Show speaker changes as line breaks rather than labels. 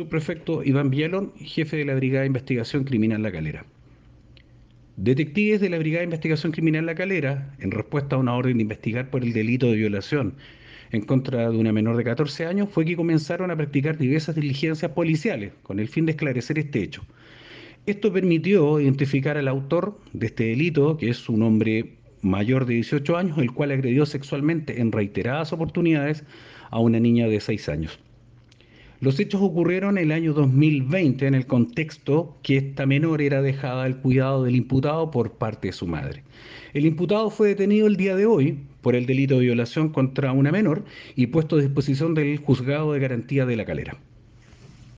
Subprefecto Iván Villalón, jefe de la Brigada de Investigación Criminal La Calera. Detectives de la Brigada de Investigación Criminal La Calera, en respuesta a una orden de investigar por el delito de violación en contra de una menor de 14 años, fue que comenzaron a practicar diversas diligencias policiales con el fin de esclarecer este hecho. Esto permitió identificar al autor de este delito, que es un hombre mayor de 18 años, el cual agredió sexualmente en reiteradas oportunidades a una niña de 6 años. Los hechos ocurrieron el año 2020 en el contexto que esta menor era dejada al cuidado del imputado por parte de su madre. El imputado fue detenido el día de hoy por el delito de violación contra una menor y puesto a disposición del juzgado de garantía de la calera.